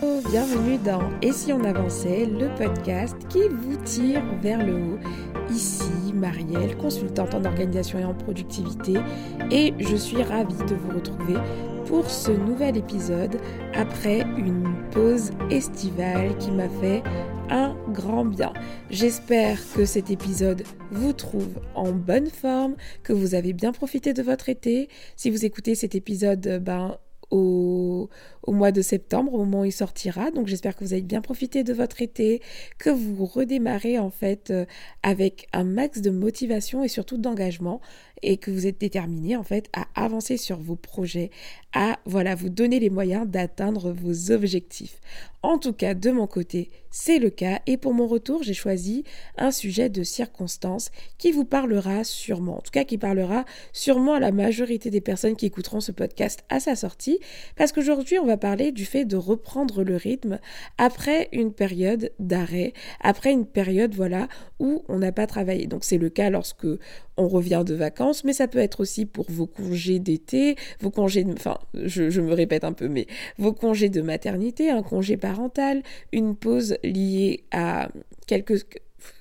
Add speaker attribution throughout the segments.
Speaker 1: Bienvenue dans Et si on avançait, le podcast qui vous tire vers le haut. Ici, Marielle, consultante en organisation et en productivité, et je suis ravie de vous retrouver pour ce nouvel épisode après une pause estivale qui m'a fait un grand bien. J'espère que cet épisode vous trouve en bonne forme, que vous avez bien profité de votre été. Si vous écoutez cet épisode, ben au, au, mois de septembre, au moment où il sortira. Donc j'espère que vous avez bien profité de votre été, que vous redémarrez en fait euh, avec un max de motivation et surtout d'engagement et que vous êtes déterminé en fait à avancer sur vos projets, à voilà, vous donner les moyens d'atteindre vos objectifs. En tout cas, de mon côté, c'est le cas et pour mon retour, j'ai choisi un sujet de circonstance qui vous parlera sûrement, en tout cas qui parlera sûrement à la majorité des personnes qui écouteront ce podcast à sa sortie parce qu'aujourd'hui, on va parler du fait de reprendre le rythme après une période d'arrêt, après une période voilà où on n'a pas travaillé. Donc c'est le cas lorsque on revient de vacances, mais ça peut être aussi pour vos congés d'été, vos congés, de, enfin, je, me répète un peu, mais vos congés de maternité, un congé parental, une pause liée à quelque,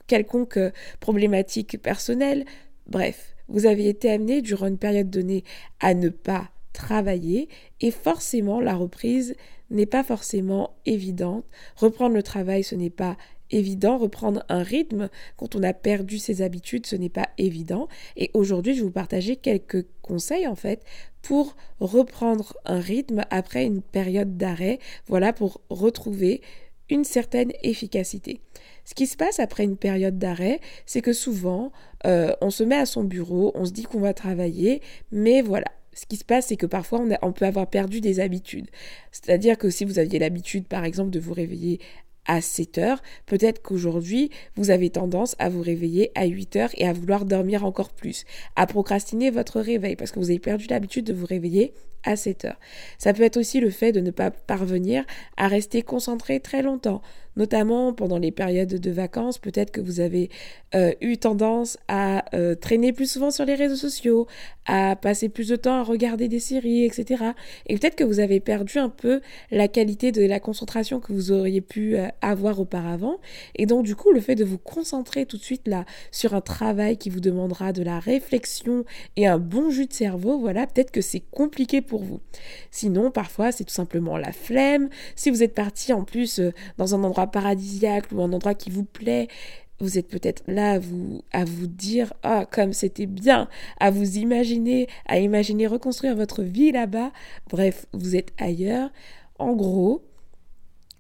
Speaker 1: quelconque problématique personnelle. Bref, vous avez été amené durant une période donnée à ne pas travailler et forcément la reprise n'est pas forcément évidente. Reprendre le travail, ce n'est pas évident. Reprendre un rythme quand on a perdu ses habitudes, ce n'est pas évident. Et aujourd'hui, je vais vous partager quelques conseils en fait pour reprendre un rythme après une période d'arrêt. Voilà, pour retrouver une certaine efficacité. Ce qui se passe après une période d'arrêt, c'est que souvent, euh, on se met à son bureau, on se dit qu'on va travailler, mais voilà, ce qui se passe, c'est que parfois, on, peut avoir perdu des habitudes. C'est-à-dire que si vous aviez l'habitude, par exemple, de vous réveiller à 7 heures, peut-être qu'aujourd'hui, vous avez tendance à vous réveiller à 8 heures et à vouloir dormir encore plus, à procrastiner votre réveil parce que vous avez perdu l'habitude de vous réveiller à 7 heures. Ça peut être aussi le fait de ne pas parvenir à rester concentré très longtemps, notamment pendant les périodes de vacances. Peut-être que vous avez euh, eu tendance à euh, traîner plus souvent sur les réseaux sociaux, à passer plus de temps à regarder des séries, etc. Et peut-être que vous avez perdu un peu la qualité de la concentration que vous auriez pu euh, avoir auparavant. Et donc, du coup, le fait de vous concentrer tout de suite là sur un travail qui vous demandera de la réflexion et un bon jus de cerveau, voilà, peut-être que c'est compliqué pour vous. Sinon, parfois, c'est tout simplement la flemme. Si vous êtes parti en plus dans un endroit paradisiaque ou un endroit qui vous plaît, vous êtes peut-être là à vous, à vous dire Ah, comme c'était bien, à vous imaginer, à imaginer reconstruire votre vie là-bas. Bref, vous êtes ailleurs. En gros,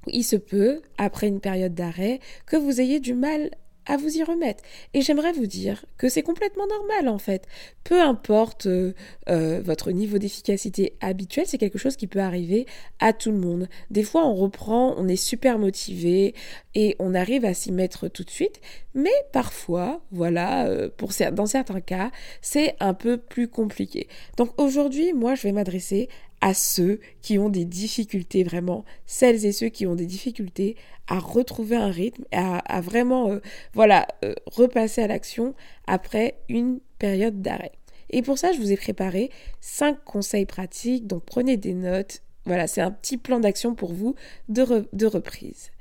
Speaker 1: il se peut, après une période d'arrêt, que vous ayez du mal à vous y remettre. Et j'aimerais vous dire que c'est complètement normal en fait. Peu importe euh, euh, votre niveau d'efficacité habituel, c'est quelque chose qui peut arriver à tout le monde. Des fois on reprend, on est super motivé et on arrive à s'y mettre tout de suite, mais parfois, voilà, euh, pour, dans certains cas, c'est un peu plus compliqué. Donc aujourd'hui, moi je vais m'adresser à ceux qui ont des difficultés vraiment, celles et ceux qui ont des difficultés à retrouver un rythme, à, à vraiment, euh, voilà, euh, repasser à l'action après une période d'arrêt. Et pour ça, je vous ai préparé cinq conseils pratiques, donc prenez des notes. Voilà, c'est un petit plan d'action pour vous de, de reprise.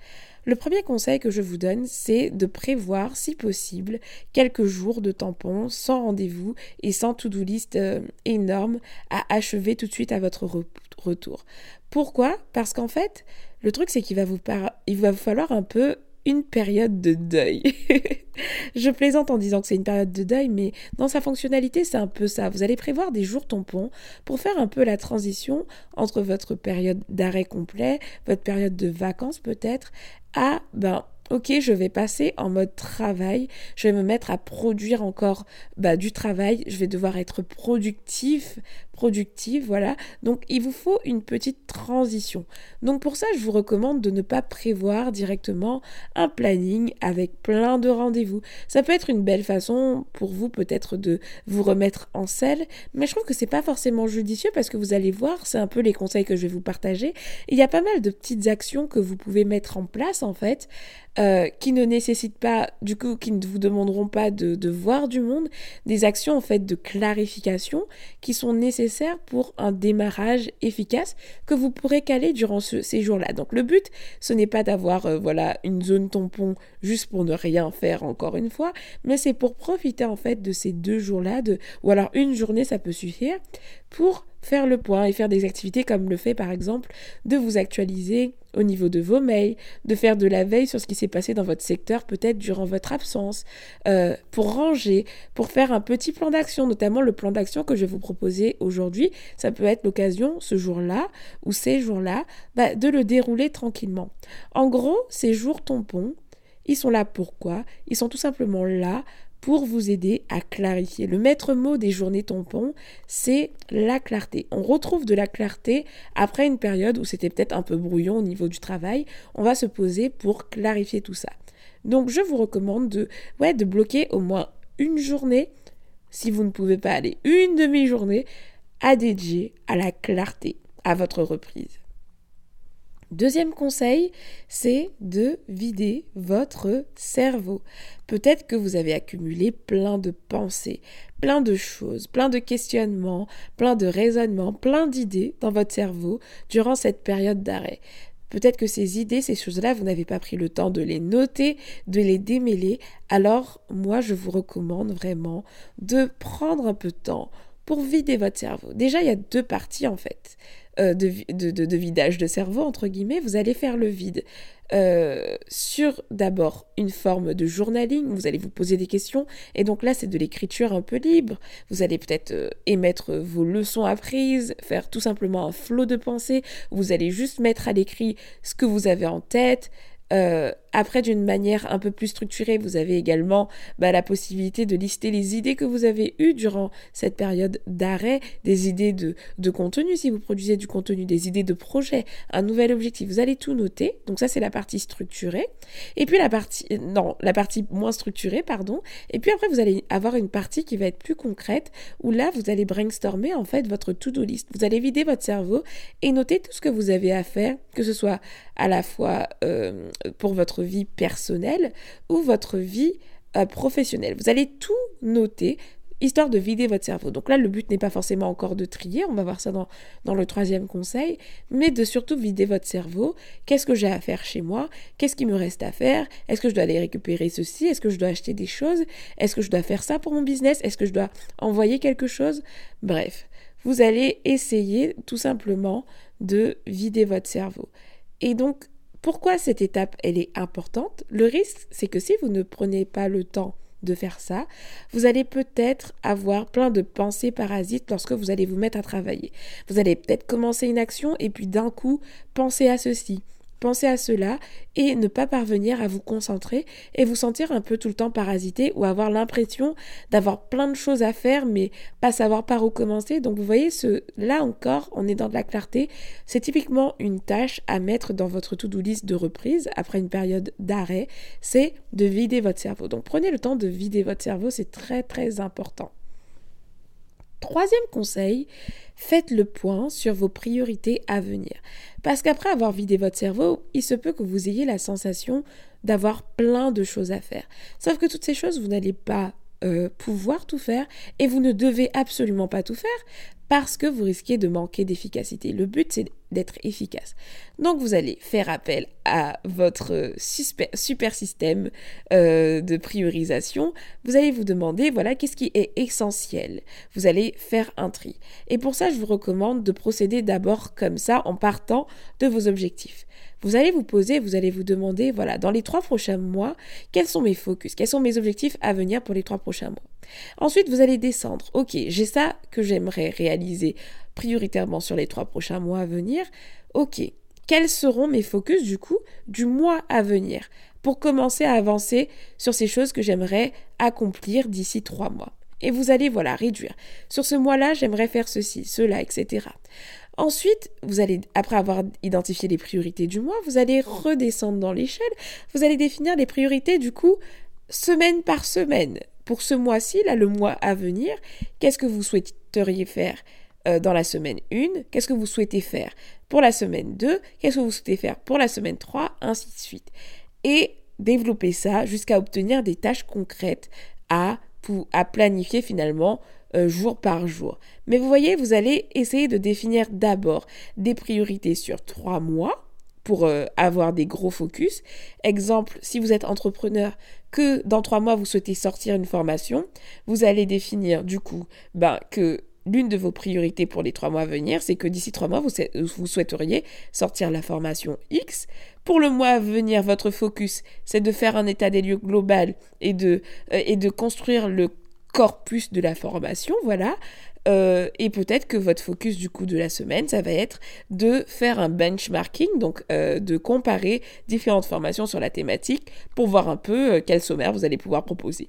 Speaker 1: Le premier conseil que je vous donne, c'est de prévoir, si possible, quelques jours de tampons sans rendez-vous et sans to-do list euh, énorme à achever tout de suite à votre retour. Pourquoi? Parce qu'en fait, le truc, c'est qu'il va vous, il va vous falloir un peu une période de deuil. je plaisante en disant que c'est une période de deuil, mais dans sa fonctionnalité, c'est un peu ça. Vous allez prévoir des jours tampons pour faire un peu la transition entre votre période d'arrêt complet, votre période de vacances peut-être, à ben ok, je vais passer en mode travail, je vais me mettre à produire encore bah, du travail, je vais devoir être productif, productive, voilà. Donc il vous faut une petite transition. Donc pour ça, je vous recommande de ne pas prévoir directement un planning avec plein de rendez-vous. Ça peut être une belle façon pour vous peut-être de vous remettre en selle, mais je trouve que c'est pas forcément judicieux parce que vous allez voir, c'est un peu les conseils que je vais vous partager. Il y a pas mal de petites actions que vous pouvez mettre en place en fait euh, qui ne nécessitent pas, du coup, qui ne vous demanderont pas de, de, voir du monde, des actions en fait de clarification qui sont nécessaires pour un démarrage efficace que vous pourrez caler durant ce, ces jours-là. Donc le but, ce n'est pas d'avoir euh, voilà une zone tampon juste pour ne rien faire encore une fois, mais c'est pour profiter en fait de ces deux jours-là, de, ou alors une journée ça peut suffire pour faire le point et faire des activités comme le fait par exemple de vous actualiser au niveau de vos mails, de faire de la veille sur ce qui s'est passé dans votre secteur peut-être durant votre absence, euh, pour ranger, pour faire un petit plan d'action, notamment le plan d'action que je vais vous proposer aujourd'hui. Ça peut être l'occasion ce jour-là ou ces jours-là bah, de le dérouler tranquillement. En gros, ces jours tampons, ils sont là pourquoi? Ils sont tout simplement là pour vous aider à clarifier. Le maître mot des journées tampons, c'est la clarté. On retrouve de la clarté après une période où c'était peut-être un peu brouillon au niveau du travail. On va se poser pour clarifier tout ça. Donc je vous recommande de, de bloquer au moins une journée, si vous ne pouvez pas aller une demi-journée, à dédier à la clarté, à votre reprise. Deuxième conseil, c'est de vider votre cerveau. Peut-être que vous avez accumulé plein de pensées, plein de choses, plein de questionnements, plein de raisonnements, plein d'idées dans votre cerveau durant cette période d'arrêt. Peut-être que ces idées, ces choses-là, vous n'avez pas pris le temps de les noter, de les démêler. Alors, moi, je vous recommande vraiment de prendre un peu de temps pour vider votre cerveau. Déjà, il y a deux parties en fait. Euh, de, vidage de cerveau, entre guillemets, vous allez faire le vide. Euh, sur d'abord une forme de journaling, vous allez vous poser des questions, et donc là c'est de l'écriture un peu libre, vous allez peut-être euh, émettre vos leçons apprises, faire tout simplement un flot de pensée, vous allez juste mettre à l'écrit ce que vous avez en tête, euh, après, d'une manière un peu plus structurée, vous avez également bah, la possibilité de lister les idées que vous avez eues durant cette période d'arrêt, des idées de, contenu, si vous produisez du contenu, des idées de projet, un nouvel objectif. Vous allez tout noter. Donc ça, c'est la partie structurée. Et puis la partie, non, la partie moins structurée, pardon. Et puis après, vous allez avoir une partie qui va être plus concrète, où là, vous allez brainstormer en fait votre to-do list. Vous allez vider votre cerveau et noter tout ce que vous avez à faire, que ce soit à la fois euh, pour votre vie personnelle ou votre vie euh, professionnelle. Vous allez tout noter histoire de vider votre cerveau. Donc là, le but n'est pas forcément encore de trier, on va voir ça dans, dans le troisième conseil, mais de surtout vider votre cerveau. Qu'est-ce que j'ai à faire chez moi? Qu'est-ce qui me reste à faire? Est-ce que je dois aller récupérer ceci? Est-ce que je dois acheter des choses? Est-ce que je dois faire ça pour mon business? Est-ce que je dois envoyer quelque chose? Bref, vous allez essayer tout simplement de vider votre cerveau. Et donc, pourquoi cette étape, elle est importante Le risque, c'est que si vous ne prenez pas le temps de faire ça, vous allez peut-être avoir plein de pensées parasites lorsque vous allez vous mettre à travailler. Vous allez peut-être commencer une action et puis d'un coup penser à ceci, Pensez à cela et ne pas parvenir à vous concentrer et vous sentir un peu tout le temps parasité ou avoir l'impression d'avoir plein de choses à faire mais pas savoir par où commencer. Donc vous voyez, ce, là encore, on est dans de la clarté. C'est typiquement une tâche à mettre dans votre to-do list de reprise après une période d'arrêt, c'est de vider votre cerveau. Donc prenez le temps de vider votre cerveau, c'est très très important. Troisième conseil, faites le point sur vos priorités à venir. Parce qu'après avoir vidé votre cerveau, il se peut que vous ayez la sensation d'avoir plein de choses à faire. Sauf que toutes ces choses, vous n'allez pas euh, pouvoir tout faire et vous ne devez absolument pas tout faire parce que vous risquez de manquer d'efficacité. Le but, c'est d'être efficace. Donc, vous allez faire appel à votre super système euh, de priorisation. Vous allez vous demander, voilà, qu'est-ce qui est essentiel? Vous allez faire un tri. Et pour ça, je vous recommande de procéder d'abord comme ça, en partant de vos objectifs. Vous allez vous poser, vous allez vous demander, voilà, dans les trois prochains mois, quels sont mes focus, quels sont mes objectifs à venir pour les trois prochains mois. Ensuite, vous allez descendre. Ok, j'ai ça que j'aimerais réaliser prioritairement sur les trois prochains mois à venir. Ok, quels seront mes focus du coup du mois à venir pour commencer à avancer sur ces choses que j'aimerais accomplir d'ici trois mois. Et vous allez, voilà, réduire. Sur ce mois-là, j'aimerais faire ceci, cela, etc. Ensuite, vous allez, après avoir identifié les priorités du mois, vous allez redescendre dans l'échelle. Vous allez définir les priorités du coup semaine par semaine. Pour ce mois-ci, là, le mois à venir, qu'est-ce que vous souhaiteriez faire euh, dans la semaine 1 Qu'est-ce que vous souhaitez faire pour la semaine 2 Qu'est-ce que vous souhaitez faire pour la semaine 3 Ainsi de suite. Et développer ça jusqu'à obtenir des tâches concrètes à, à planifier finalement euh, jour par jour. Mais vous voyez, vous allez essayer de définir d'abord des priorités sur trois mois pour euh, avoir des gros focus. Exemple, si vous êtes entrepreneur, que dans trois mois vous souhaitez sortir une formation, vous allez définir du coup ben, que l'une de vos priorités pour les trois mois à venir, c'est que d'ici trois mois, vous, vous, souhaiteriez sortir la formation X. Pour le mois à venir, votre focus, c'est de faire un état des lieux global et de, euh, et de construire le corpus de la formation, voilà. Euh, et peut-être que votre focus du coup de la semaine, ça va être de faire un benchmarking, donc euh, de comparer différentes formations sur la thématique pour voir un peu euh, quel sommaire vous allez pouvoir proposer.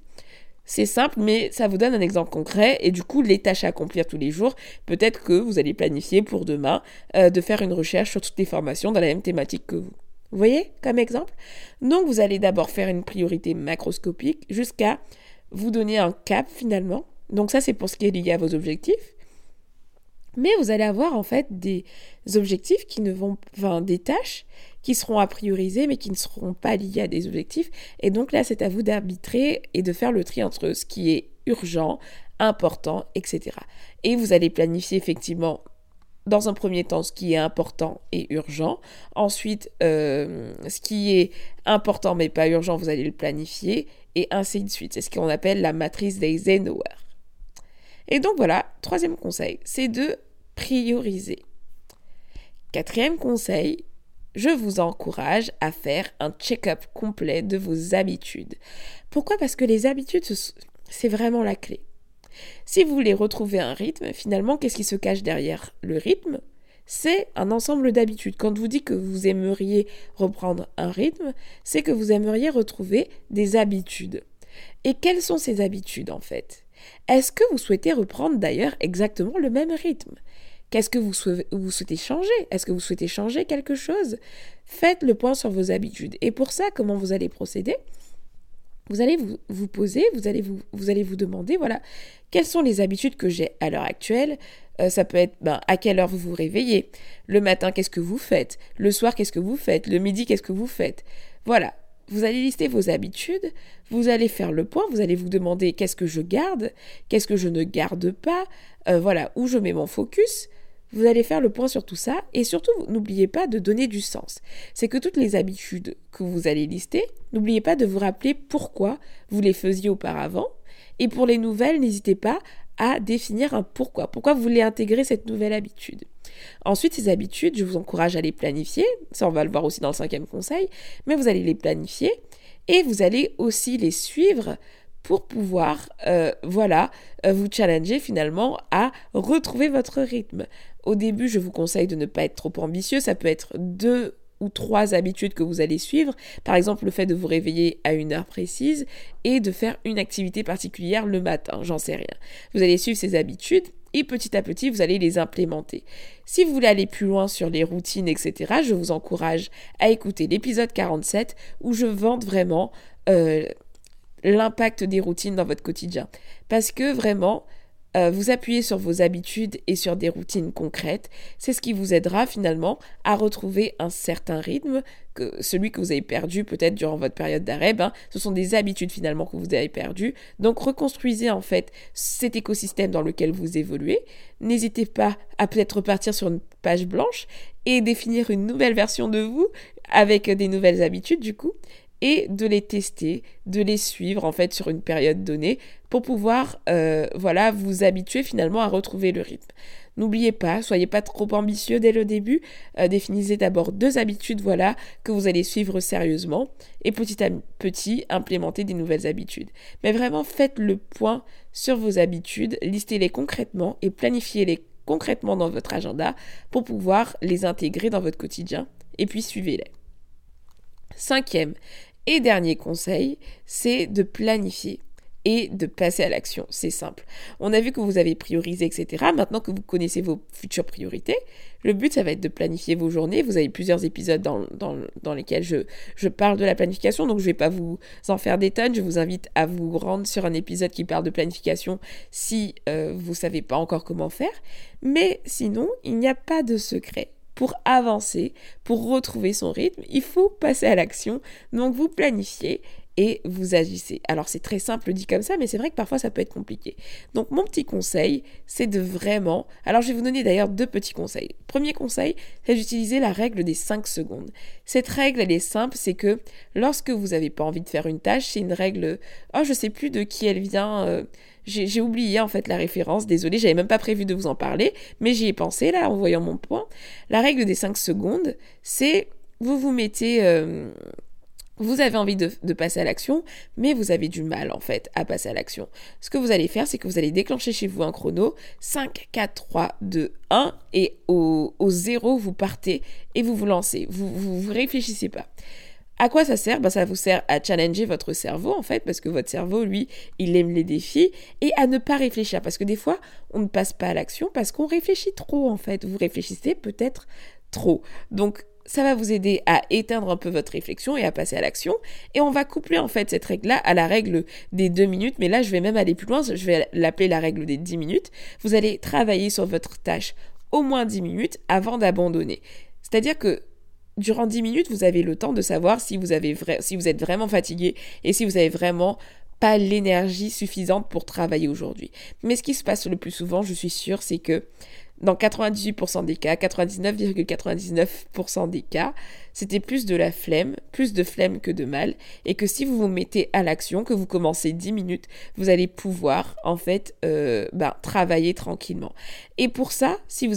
Speaker 1: C'est simple, mais ça vous donne un exemple concret et du coup, les tâches à accomplir tous les jours, peut-être que vous allez planifier pour demain de faire une recherche sur toutes les formations dans la même thématique que vous. Vous voyez comme exemple? Donc, vous allez d'abord faire une priorité macroscopique jusqu'à vous donner un cap finalement donc ça, c'est pour ce qui est lié à vos objectifs. Mais vous allez avoir en fait des objectifs qui ne vont, enfin des tâches qui seront à prioriser mais qui ne seront pas liées à des objectifs. Et donc là, c'est à vous d'arbitrer et de faire le tri entre ce qui est urgent, important, etc. Et vous allez planifier effectivement dans un premier temps ce qui est important et urgent. Ensuite, euh, ce qui est important mais pas urgent, vous allez le planifier et ainsi de suite. C'est ce qu'on appelle la matrice d'Eisenhower. Et donc voilà, troisième conseil, c'est de prioriser. Quatrième conseil, je vous encourage à faire un check-up complet de vos habitudes. Pourquoi? Parce que les habitudes, c'est vraiment la clé. Si vous voulez retrouver un rythme, finalement, qu'est-ce qui se cache derrière le rythme? C'est un ensemble d'habitudes. Quand vous dites que vous aimeriez reprendre un rythme, c'est que vous aimeriez retrouver des habitudes. Et quelles sont ces habitudes en fait? Est-ce que vous souhaitez reprendre d'ailleurs exactement le même rythme? Qu'est-ce que vous, souhaitez changer? Est-ce que vous souhaitez changer quelque chose? Faites le point sur vos habitudes. Et pour ça, comment vous allez procéder? Vous allez vous, poser, vous allez vous, demander, voilà, quelles sont les habitudes que j'ai à l'heure actuelle? Euh, Ça peut être ben, à quelle heure vous vous réveillez? Le matin, qu'est-ce que vous faites? Le soir, qu'est-ce que vous faites? Le midi, qu'est-ce que vous faites? Voilà, vous allez lister vos habitudes, vous allez faire le point, vous allez vous demander qu'est-ce que je garde, qu'est-ce que je ne garde pas, euh, voilà, où je mets mon focus. Vous allez faire le point sur tout ça et surtout n'oubliez pas de donner du sens. C'est que toutes les habitudes que vous allez lister, n'oubliez pas de vous rappeler pourquoi vous les faisiez auparavant. Et pour les nouvelles, n'hésitez pas à définir un pourquoi. Pourquoi vous voulez intégrer cette nouvelle habitude. Ensuite, ces habitudes, je vous encourage à les planifier. Ça, on va le voir aussi dans le cinquième conseil. Mais vous allez les planifier et vous allez aussi les suivre pour pouvoir, euh, voilà, euh, vous challenger finalement à retrouver votre rythme. Au début, je vous conseille de ne pas être trop ambitieux. Ça peut être deux ou trois habitudes que vous allez suivre. Par exemple, le fait de vous réveiller à une heure précise et de faire une activité particulière le matin, j'en sais rien. Vous allez suivre ces habitudes et petit à petit, vous allez les implémenter. Si vous voulez aller plus loin sur les routines, etc., je vous encourage à écouter l'épisode 47 où je vante vraiment euh, l'impact des routines dans votre quotidien. Parce que vraiment, euh, vous appuyez sur vos habitudes et sur des routines concrètes. C'est ce qui vous aidera finalement à retrouver un certain rythme, celui que vous avez perdu peut-être durant votre période d'arrêt. Ben, ce sont des habitudes finalement que vous avez perdues. Donc reconstruisez en fait cet écosystème dans lequel vous évoluez. N'hésitez pas à peut-être repartir sur une page blanche et définir une nouvelle version de vous avec des nouvelles habitudes du coup et de les tester, de les suivre en fait sur une période donnée pour pouvoir euh, voilà vous habituer finalement à retrouver le rythme. N'oubliez pas, soyez pas trop ambitieux dès le début, euh, définissez d'abord deux habitudes voilà que vous allez suivre sérieusement et petit à petit implémenter des nouvelles habitudes. Mais vraiment faites le point sur vos habitudes, listez-les concrètement et planifiez-les concrètement dans votre agenda pour pouvoir les intégrer dans votre quotidien et puis suivez-les. Cinquième et dernier conseil, c'est de planifier et de passer à l'action. C'est simple. On a vu que vous avez priorisé, etc. Maintenant que vous connaissez vos futures priorités, le but, ça va être de planifier vos journées. Vous avez plusieurs épisodes dans, lesquels je, je, parle de la planification, donc je ne vais pas vous en faire des tonnes. Je vous invite à vous rendre sur un épisode qui parle de planification si euh, vous ne savez pas encore comment faire. Mais sinon, il n'y a pas de secret pour avancer, pour retrouver son rythme, il faut passer à l'action. Donc vous planifiez et vous agissez. Alors c'est très simple dit comme ça, mais c'est vrai que parfois ça peut être compliqué. Donc mon petit conseil, c'est de vraiment... Alors je vais vous donner d'ailleurs deux petits conseils. Premier conseil, c'est d'utiliser la règle des 5 secondes. Cette règle, elle est simple, c'est que lorsque vous n'avez pas envie de faire une tâche, c'est une règle... Oh, je sais plus de qui elle vient. Euh, j'ai oublié en fait la référence, désolé, j'avais même pas prévu de vous en parler, mais j'y ai pensé là en voyant mon point. La règle des 5 secondes, c'est vous vous mettez... Euh, vous avez envie de, passer à l'action, mais vous avez du mal en fait à passer à l'action. Ce que vous allez faire, c'est que vous allez déclencher chez vous un chrono 5, 4, 3, 2, 1 et au, au 0, vous partez et vous vous lancez. Vous, vous, réfléchissez pas. À quoi ça sert? Ben, Ça vous sert à challenger votre cerveau, en fait, parce que votre cerveau, lui, il aime les défis, et à ne pas réfléchir, parce que des fois, on ne passe pas à l'action parce qu'on réfléchit trop, en fait. Vous réfléchissez peut-être trop. Donc, ça va vous aider à éteindre un peu votre réflexion et à passer à l'action. Et on va coupler en fait cette règle-là à la règle des deux minutes. Mais là, je vais même aller plus loin. Je vais l'appeler la règle des dix minutes. Vous allez travailler sur votre tâche au moins dix minutes avant d'abandonner. C'est-à-dire que durant dix minutes, vous avez le temps de savoir si vous, avez si vous êtes vraiment fatigué et si vous avez vraiment pas l'énergie suffisante pour travailler aujourd'hui. Mais ce qui se passe le plus souvent, je suis sûre, c'est que dans 98% des cas, 99,99% des cas, c'était plus de la flemme, plus de flemme que de mal, et que si vous vous mettez à l'action, que vous commencez 10 minutes, vous allez pouvoir en fait euh, ben, travailler tranquillement. Et pour ça, si vous,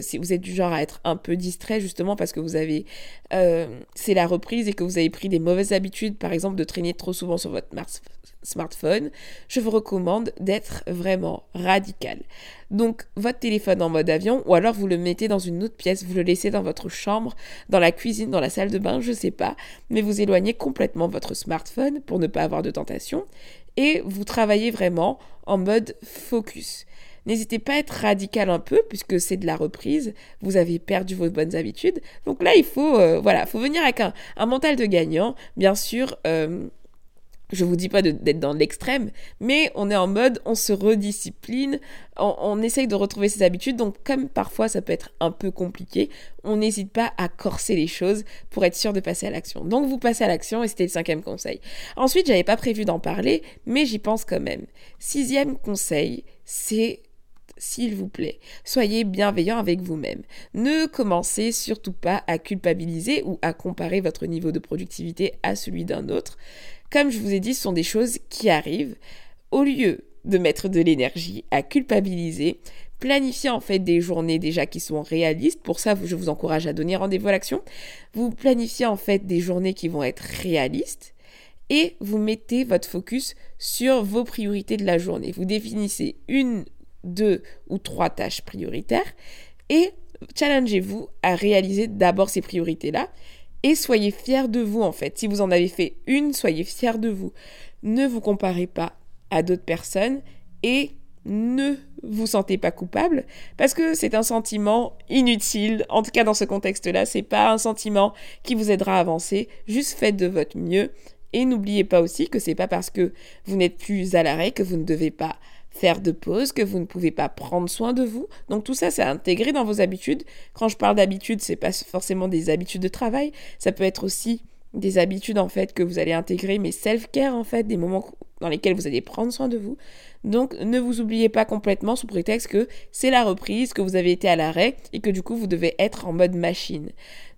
Speaker 1: si vous êtes du genre à être un peu distrait justement parce que vous avez, euh, c'est la reprise et que vous avez pris des mauvaises habitudes, par exemple de traîner trop souvent sur votre smartphone, je vous recommande d'être vraiment radical. Donc votre téléphone en mode avion ou alors vous le mettez dans une autre pièce, vous le laissez dans votre chambre, dans la cuisine, dans la salle de bain, je sais pas, mais vous éloignez complètement votre smartphone pour ne pas avoir de tentation et vous travaillez vraiment en mode focus. N'hésitez pas à être radical un peu, puisque c'est de la reprise, vous avez perdu vos bonnes habitudes. Donc là, il faut, euh, voilà, faut venir avec un, mental de gagnant. Bien sûr, euh, je vous dis pas d'être dans l'extrême, mais on est en mode, on se rediscipline, on, essaye de retrouver ses habitudes, donc comme parfois ça peut être un peu compliqué, on n'hésite pas à corser les choses pour être sûr de passer à l'action. Donc vous passez à l'action et c'était le cinquième conseil. Ensuite, j'avais pas prévu d'en parler, mais j'y pense quand même. Sixième conseil, c'est s'il vous plaît, soyez bienveillant avec vous-même. Ne commencez surtout pas à culpabiliser ou à comparer votre niveau de productivité à celui d'un autre. Comme je vous ai dit, ce sont des choses qui arrivent. Au lieu de mettre de l'énergie à culpabiliser, planifiez en fait des journées déjà qui sont réalistes. Pour ça, je vous encourage à donner rendez-vous à l'action. Vous planifiez en fait des journées qui vont être réalistes et vous mettez votre focus sur vos priorités de la journée. Vous définissez une, deux ou trois tâches prioritaires et challengez-vous à réaliser d'abord ces priorités-là et soyez fiers de vous en fait. Si vous en avez fait une, soyez fiers de vous. Ne vous comparez pas à d'autres personnes et ne vous sentez pas coupable parce que c'est un sentiment inutile. En tout cas, dans ce contexte-là, c'est pas un sentiment qui vous aidera à avancer. Juste faites de votre mieux et n'oubliez pas aussi que c'est pas parce que vous n'êtes plus à l'arrêt que vous ne devez pas faire de pause, que vous ne pouvez pas prendre soin de vous. Donc tout ça, c'est intégré dans vos habitudes. Quand je parle d'habitudes, c'est pas forcément des habitudes de travail, ça peut être aussi des habitudes en fait que vous allez intégrer, mais self-care en fait, des moments dans lesquels vous allez prendre soin de vous. Donc ne vous oubliez pas complètement sous prétexte que c'est la reprise, que vous avez été à l'arrêt et que du coup vous devez être en mode machine.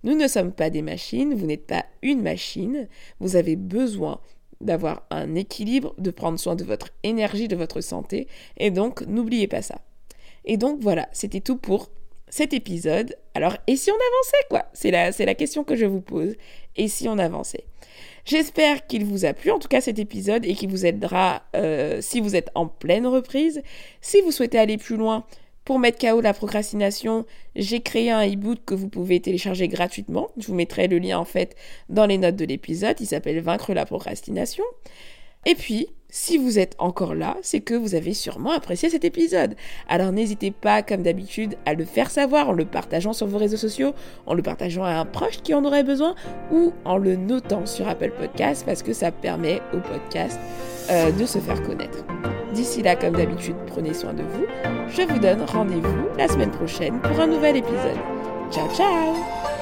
Speaker 1: Nous ne sommes pas des machines, vous n'êtes pas une machine, vous avez besoin d'avoir un équilibre, de prendre soin de votre énergie, de votre santé. Et donc, n'oubliez pas ça. Et donc, voilà, c'était tout pour cet épisode. Alors, et si on avançait, quoi? C'est la, la question que je vous pose. Et si on avançait? J'espère qu'il vous a plu, en tout cas cet épisode, et qu'il vous aidera euh, si vous êtes en pleine reprise. Si vous souhaitez aller plus loin, pour mettre KO la procrastination, j'ai créé un e-book que vous pouvez télécharger gratuitement. Je vous mettrai le lien en fait dans les notes de l'épisode. Il s'appelle Vaincre la procrastination. Et puis, si vous êtes encore là, c'est que vous avez sûrement apprécié cet épisode. Alors n'hésitez pas, comme d'habitude, à le faire savoir en le partageant sur vos réseaux sociaux, en le partageant à un proche qui en aurait besoin, ou en le notant sur Apple Podcast, parce que ça permet au podcast euh, de se faire connaître. D'ici là, comme d'habitude, prenez soin de vous. Je vous donne rendez-vous la semaine prochaine pour un nouvel épisode. Ciao ciao